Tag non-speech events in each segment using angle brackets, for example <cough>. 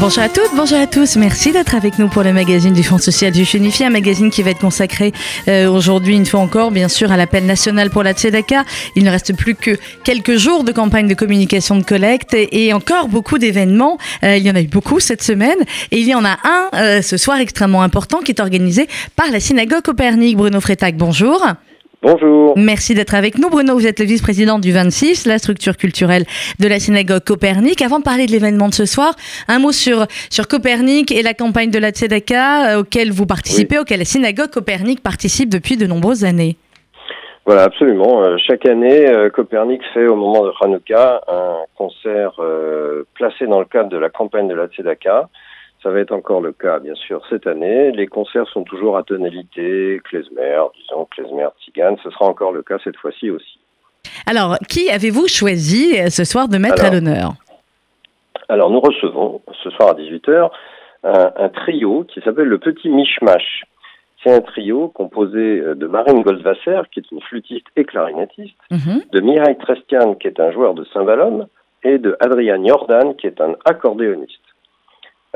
Bonjour à toutes, bonjour à tous. Merci d'être avec nous pour le magazine du Fonds social du Chenifié, un magazine qui va être consacré euh, aujourd'hui, une fois encore, bien sûr, à l'appel national pour la Tzedaka. Il ne reste plus que quelques jours de campagne de communication de collecte et encore beaucoup d'événements. Euh, il y en a eu beaucoup cette semaine et il y en a un euh, ce soir extrêmement important qui est organisé par la synagogue Copernic. Bruno Fretac, bonjour. Bonjour. Merci d'être avec nous. Bruno, vous êtes le vice-président du 26, la structure culturelle de la synagogue Copernic. Avant de parler de l'événement de ce soir, un mot sur, sur Copernic et la campagne de la Tzedaka euh, auquel vous participez, auquel la synagogue Copernic participe depuis de nombreuses années. Voilà, absolument. Euh, chaque année, euh, Copernic fait au moment de Hanouka un concert placé dans le cadre de la campagne de la Tzedaka ça va être encore le cas, bien sûr, cette année. Les concerts sont toujours à tonalité, klezmer, disons, klezmer, tzigane. Ce sera encore le cas cette fois-ci aussi. Alors, qui avez-vous choisi euh, ce soir de mettre à l'honneur? Alors, nous recevons ce soir à 18h un, trio qui s'appelle le Petit Mishmash. C'est un trio composé euh, de Marine Goldwasser, qui est une flûtiste et clarinettiste, mhm. de Mihai Trestian, qui est un joueur de cymbalum, et de Adrian Jordan, qui est un accordéoniste.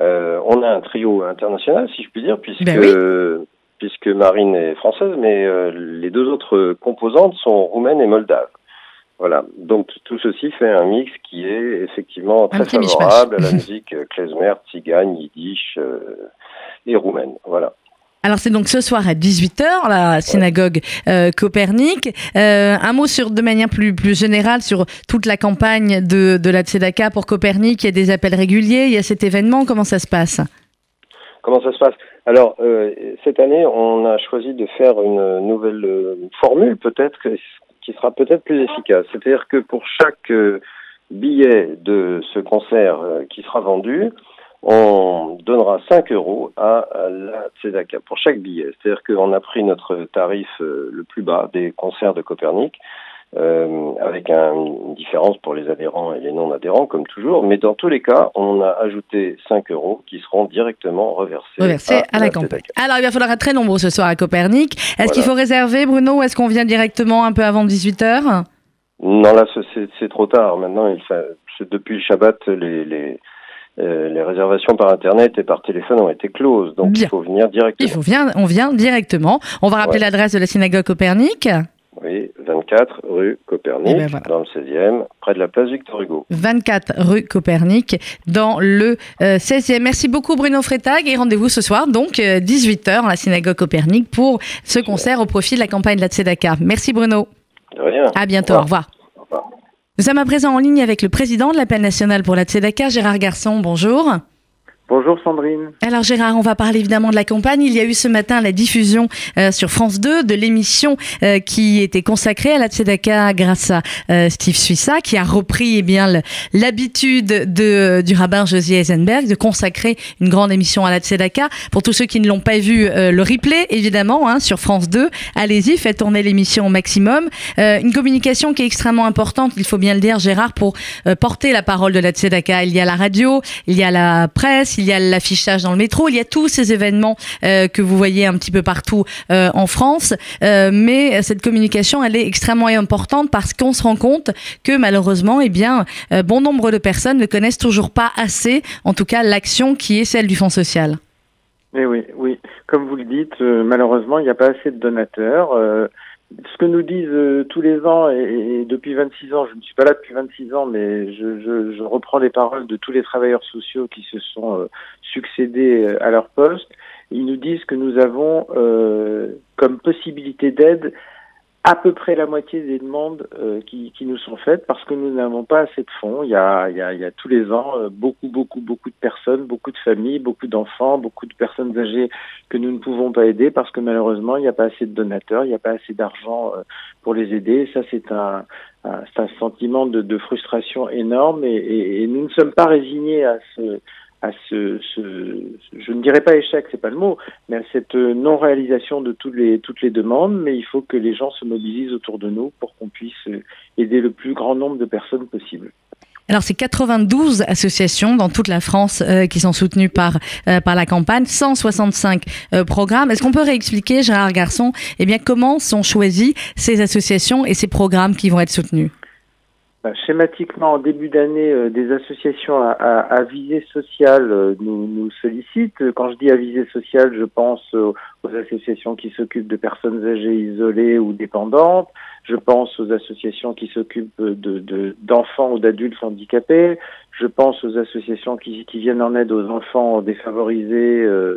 Euh, on a un trio international, si je puis dire, puisque, ben puisque Marine est française, mais euh, les deux autres composantes sont roumaines et moldaves. Voilà. Donc tout ceci fait un mix qui est effectivement très favorable à la <laughs> musique klezmer, tzigane, yiddish euh, et roumaine. Voilà. Alors c'est donc ce soir à 18h, la synagogue euh, Copernic. Euh, un mot sur, de manière plus, générale sur toute la campagne de, de la Tzedaka pour Copernic. Il y a des appels réguliers, il y a cet événement. Comment ça se passe? Comment ça se passe? Alors euh, cette année, on a choisi de faire une nouvelle formule peut-être qui sera peut-être plus efficace. C'est-à-dire que pour chaque billet de ce concert qui sera vendu, on donnera 5 euros à la Tzedaka pour chaque billet. C'est-à-dire qu'on a pris notre tarif euh, le plus bas des concerts de Copernic, euh, avec une différence pour les adhérents et les non-adhérents, comme toujours. Mais dans tous les cas, on a ajouté 5 euros qui seront directement reversés, reversés à, la, campagne. Alors, il va falloir être très nombreux ce soir à Copernic. Est-ce qu'il faut réserver, Bruno, ou est-ce qu'on vient directement un peu avant 18h Non, là, c'est trop tard. Maintenant, il depuis le Shabbat, les euh, les réservations par internet et par téléphone ont été closes, donc il faut venir directement. Il faut venir, on vient directement. On va rappeler l'adresse de la synagogue Copernic. Oui, 24 rue Copernic, eh ben, dans le 16e, près de la place Victor Hugo. 24 rue Copernic, dans le 16e. Euh, Merci beaucoup Bruno Freitag et rendez-vous ce soir, donc 18h, euh, à la synagogue Copernic, pour ce concert au profit de la campagne de la Tzedaka. Merci Bruno. De rien. À bientôt, Au revoir. Nous sommes à présent en ligne avec le président de l'appel national pour la Tzedaka, Gérard Garçon. Bonjour. Bonjour Sandrine. Alors Gérard, on va parler évidemment de la campagne. Il y a eu ce matin la diffusion euh, sur France 2 de l'émission euh, qui était consacrée à la Tzedaka grâce à euh, Steve Suissa qui a repris eh bien l'habitude de du rabbin Josie Eisenberg de consacrer une grande émission à la Tzedaka. Pour tous ceux qui ne l'ont pas vu, le replay évidemment hein, sur France 2. Allez-y, faites tourner l'émission au maximum. une communication qui est extrêmement importante, il faut bien le dire Gérard, pour porter la parole de la Tzedaka. Il y a la radio, il y a la presse il y a l'affichage dans le métro, il y a tous ces événements euh, que vous voyez un petit peu partout euh, en France. Euh, mais cette communication, elle est extrêmement importante parce qu'on se rend compte que malheureusement, eh bien, bon nombre de personnes ne connaissent toujours pas assez, en tout cas, l'action qui est celle du Fonds social. Eh oui, oui. Comme vous le dites, malheureusement, il n'y a pas assez de donateurs ce que nous disent euh, tous les ans, et, depuis 26 ans, je ne suis pas là depuis 26 ans, mais je, reprends les paroles de tous les travailleurs sociaux qui se sont euh, succédés euh, à leur poste, ils nous disent que nous avons comme possibilité d'aide à peu près la moitié des demandes euh, qui, qui, nous sont faites parce que nous n'avons pas assez de fonds. Il y a, il y a, il y a tous les ans euh, beaucoup, beaucoup, beaucoup de personnes, beaucoup de familles, beaucoup d'enfants, beaucoup de personnes âgées que nous ne pouvons pas aider parce que malheureusement, il n'y a pas assez de donateurs, il n'y a pas assez d'argent euh, pour les aider. ça, c'est un, un, un sentiment de, de, frustration énorme et, et, et, nous ne sommes pas résignés à ce à ce, je ne dirais pas échec, c'est pas le mot, mais à cette non-réalisation de toutes les, toutes les demandes, mais il faut que les gens se mobilisent autour de nous pour qu'on puisse aider le plus grand nombre de personnes possible. Alors, c'est 92 associations dans toute la France euh, qui sont soutenues par, euh, par la campagne, 165 euh, programmes. Est-ce qu'on peut réexpliquer, Gérard Garçon, eh bien, comment sont choisis ces associations et ces programmes qui vont être soutenus? Schématiquement, en début d'année, euh, des associations à, à, visée sociale euh, nous, sollicitent. Quand je dis à visée sociale, je pense aux, associations qui s'occupent de personnes âgées isolées ou dépendantes. Je pense aux associations qui s'occupent de, d'enfants ou d'adultes handicapés. Je pense aux associations qui, qui, viennent en aide aux enfants défavorisés, euh,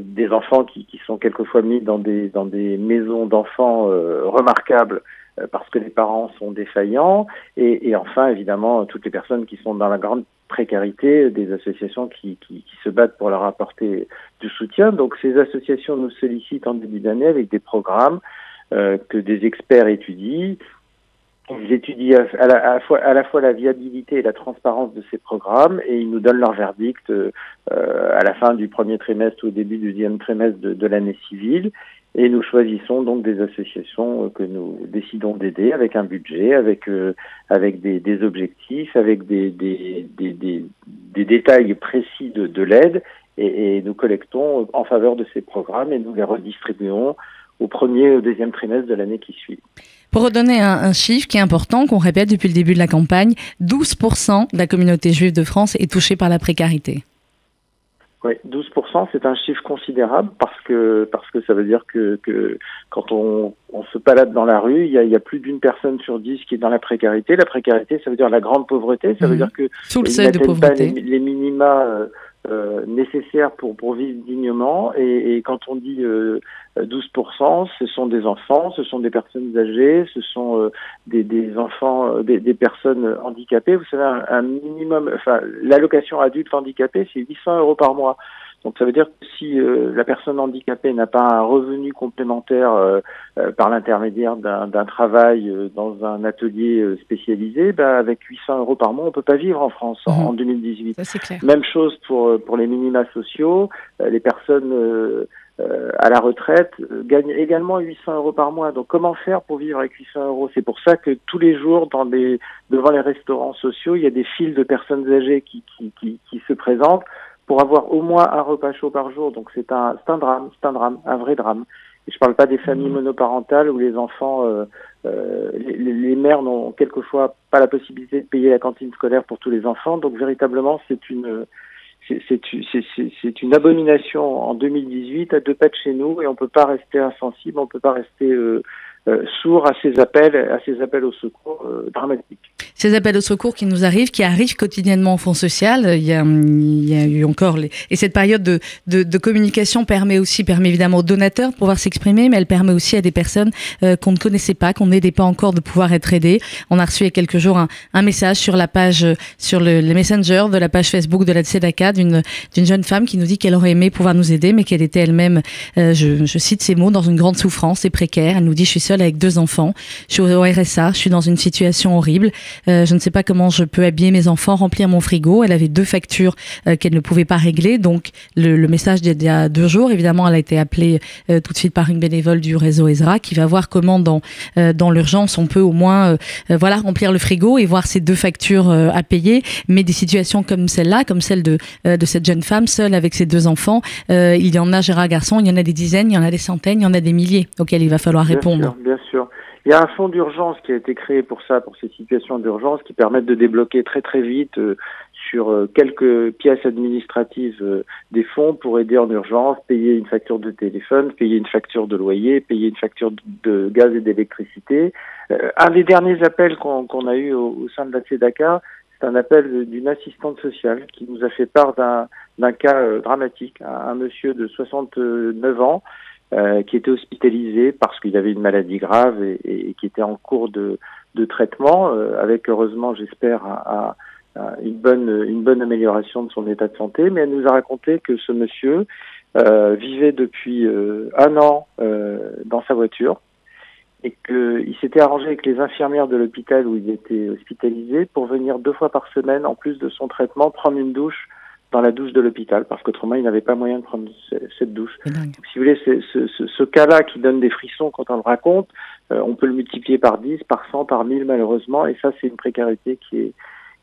des enfants qui, sont quelquefois mis dans des, dans des maisons d'enfants remarquables euh, parce que les parents sont défaillants, et, enfin évidemment toutes les personnes qui sont dans la grande précarité, des associations qui, qui, se battent pour leur apporter du soutien. Donc ces associations nous sollicitent en début d'année avec des programmes euh, que des experts étudient. Ils étudient à la, fois, la, viabilité et la transparence de ces programmes et ils nous donnent leur verdict euh, à la fin du premier trimestre ou au début du deuxième trimestre de l'année civile. Et nous choisissons donc des associations euh, que nous décidons d'aider avec un budget, avec euh, avec des, objectifs, avec des, des, détails précis de, de l'aide, et, nous collectons en faveur de ces programmes et nous les redistribuons au premier et au deuxième trimestre de l'année qui suit. Pour redonner un, chiffre qui est important, qu'on répète depuis le début de la campagne, 12% de la communauté juive de France est touchée par la précarité. Oui, 12%, c'est un chiffre considérable parce que parce que ça veut dire que, que quand on, on se balade dans la rue, il y a, il y a plus d'une personne sur dix qui est dans la précarité. La précarité, ça veut dire la grande pauvreté, ça veut mmh. dire que sous le seuil de pauvreté, les, les minima euh, nécessaires pour, pour vivre dignement. Et, et quand on dit euh, 12%, ce sont des enfants, ce sont des personnes âgées, ce sont euh, des, des, enfants, euh, des, des, personnes handicapées. Vous savez, un, un minimum, enfin, l'allocation adulte handicapé, c'est 800 euros par mois. Donc ça veut dire que si euh, la personne handicapée n'a pas un revenu complémentaire euh, euh, par l'intermédiaire d'un travail dans un atelier spécialisé, bah, avec 800 euros par mois, on peut pas vivre en France en, en 2018. Ça, clair. Même chose pour pour les minima sociaux, les personnes à la retraite gagnent également 800 euros par mois. Donc comment faire pour vivre avec 800 euros? C'est pour ça que tous les jours, dans des, devant les restaurants sociaux, il y a des files de personnes âgées qui, qui, qui, qui se présentent pour avoir au moins un repas chaud par jour. Donc c'est un, un drame, c'est un drame, un vrai drame. Et je parle pas des familles monoparentales où les enfants, euh, euh, les, les, mères n'ont quelquefois pas la possibilité de payer la cantine scolaire pour tous les enfants. Donc véritablement, c'est une c'est une abomination en 2018 à deux pas de chez nous et on peut pas rester insensible, on peut pas rester euh, euh, sourd à ces appels, à ces appels au secours euh, dramatiques. Ces appels au secours qui nous arrivent, qui arrivent quotidiennement au Fonds social. Il y a, il y a eu encore les... et cette période de, communication permet aussi, permet évidemment aux donateurs de pouvoir s'exprimer, mais elle permet aussi à des personnes euh, qu'on ne connaissait pas, qu'on n'aidait pas encore, de pouvoir être aidées. On a reçu il y a quelques jours un, message sur la page, sur le, le, messenger de la page Facebook de la Tzedaka d'une jeune femme qui nous dit qu'elle aurait aimé pouvoir nous aider, mais qu'elle était elle-même, euh, je, je cite ces mots, dans une grande souffrance et précaire. Elle nous dit je suis avec deux enfants. Je suis au RSA, je suis dans une situation horrible. Euh, je ne sais pas comment je peux habiller mes enfants, remplir mon frigo. Elle avait deux factures euh, qu'elle ne pouvait pas régler. Donc le, le message d'il y a deux jours, évidemment, elle a été appelée euh, tout de suite par une bénévole du réseau Ezra qui va voir comment dans dans l'urgence on peut au moins voilà remplir le frigo et voir ces deux factures à payer. Mais des situations comme celle-là, comme celle de de cette jeune femme seule avec ses deux enfants, il y en a Gérard Garçon, il y en a des dizaines, il y en a des centaines, il y en a des milliers auxquels il va falloir répondre. Bien sûr. Il y a un fonds d'urgence qui a été créé pour ça, pour ces situations d'urgence, qui permettent de débloquer très très vite euh, sur euh, quelques pièces administratives euh, des fonds pour aider en urgence, payer une facture de téléphone, payer une facture de loyer, payer une facture de gaz et d'électricité. un des derniers appels qu'on qu a eu au, au, sein de la CEDACA, c'est un appel d'une assistante sociale qui nous a fait part d'un cas dramatique, un, un monsieur de 69 ans euh, qui était hospitalisé parce qu'il avait une maladie grave et, et, qui était en cours de, de traitement, euh, avec heureusement, j'espère, à, à une bonne une bonne amélioration de son état de santé. Mais elle nous a raconté que ce monsieur euh, vivait depuis euh, un an euh, dans sa voiture et qu'il s'était arrangé avec les infirmières de l'hôpital où il était hospitalisé pour venir deux fois par semaine, en plus de son traitement, prendre une douche dans la douche de l'hôpital parce qu'autrement il n'avait pas moyen de prendre cette douche. Donc, si vous voulez, ce, ce, ce cas-là qui donne des frissons quand on le raconte, euh, on peut le multiplier par 10, par 100, par 1000 malheureusement, et ça c'est une précarité qui est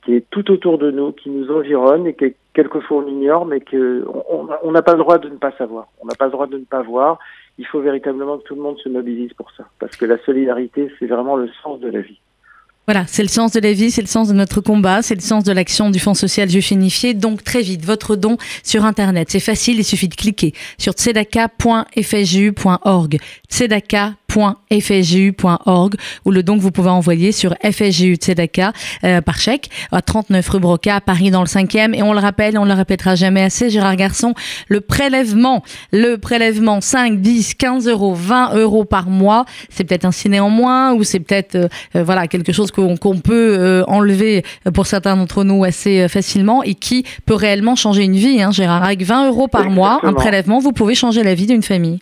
qui est tout autour de nous, qui nous environne et que quelquefois on ignore, mais que on n'a pas le droit de ne pas savoir. On n'a pas le droit de ne pas voir. Il faut véritablement que tout le monde se mobilise pour ça, parce que la solidarité c'est vraiment le sens de la vie. Voilà, c'est le sens de la vie, c'est le sens de notre combat, c'est le sens de l'action du Fonds social juif unifié. Donc très vite, votre don sur Internet, c'est facile, il suffit de cliquer sur tzedaka.fsju.org. tzedaka.fsju.org ou le don que vous pouvez envoyer sur FSJU Tzedaka euh, par chèque à 39 rue Broca à Paris dans le 5e. Et on le rappelle, on le répétera jamais assez, Gérard Garçon, le prélèvement, le prélèvement 5, 10, 15 euros, 20 euros par mois, c'est peut-être un ciné en moins ou c'est peut-être euh, euh, voilà quelque chose qu'on peut euh, enlever pour certains d'entre nous assez euh, facilement et qui peut réellement changer une vie. Hein, Gérard, avec 20 euros par mois, un prélèvement, vous pouvez changer la vie d'une famille.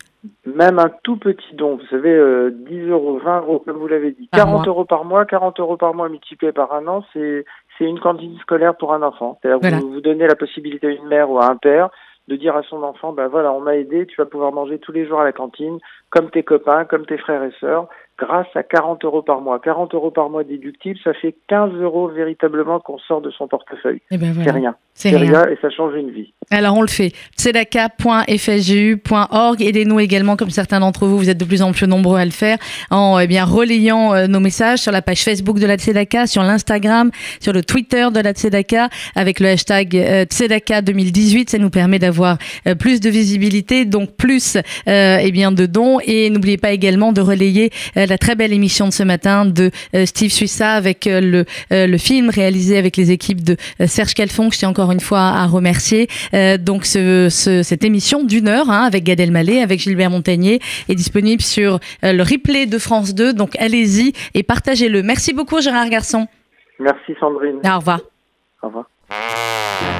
Même un tout petit don, vous savez, 10 euros, 20 euros, comme vous l'avez dit, 40 euros par mois, 40 euros par mois multiplié par un an, c'est c'est une cantine scolaire pour un enfant. C'est-à-dire vous, vous donnez la possibilité à une mère ou à un père de dire à son enfant, ben voilà, on m'a aidé, tu vas pouvoir manger tous les jours à la cantine, comme tes copains, comme tes frères et sœurs, grâce à 40 euros par mois. 40 euros par mois déductibles, ça fait 15 euros véritablement qu'on sort de son portefeuille. Eh ben C'est rien. C'est rien. et ça change une vie. Alors on le fait. tzedaka.fsgu.org. Aidez-nous également, comme certains d'entre vous, vous êtes de plus en plus nombreux à le faire, en eh bien relayant euh, nos messages sur la page Facebook de la Tzedaka, sur l'Instagram, sur le Twitter de la Tzedaka, avec le hashtag euh, Tzedaka 2018. Ça nous permet d'avoir euh, plus de visibilité, donc plus eh bien de dons. Et n'oubliez pas également de relayer la très belle émission de ce matin de Steve Suissa avec le, le film réalisé avec les équipes de Serge Calfon, que je tiens encore une fois à remercier. Euh, donc ce, ce, cette émission d'une heure hein, avec Gad Elmaleh, avec Gilbert Montagnier est disponible sur euh, le replay de France 2. Donc allez-y et partagez-le. Merci beaucoup Gérard Garçon. Merci Sandrine. Au revoir. Au revoir.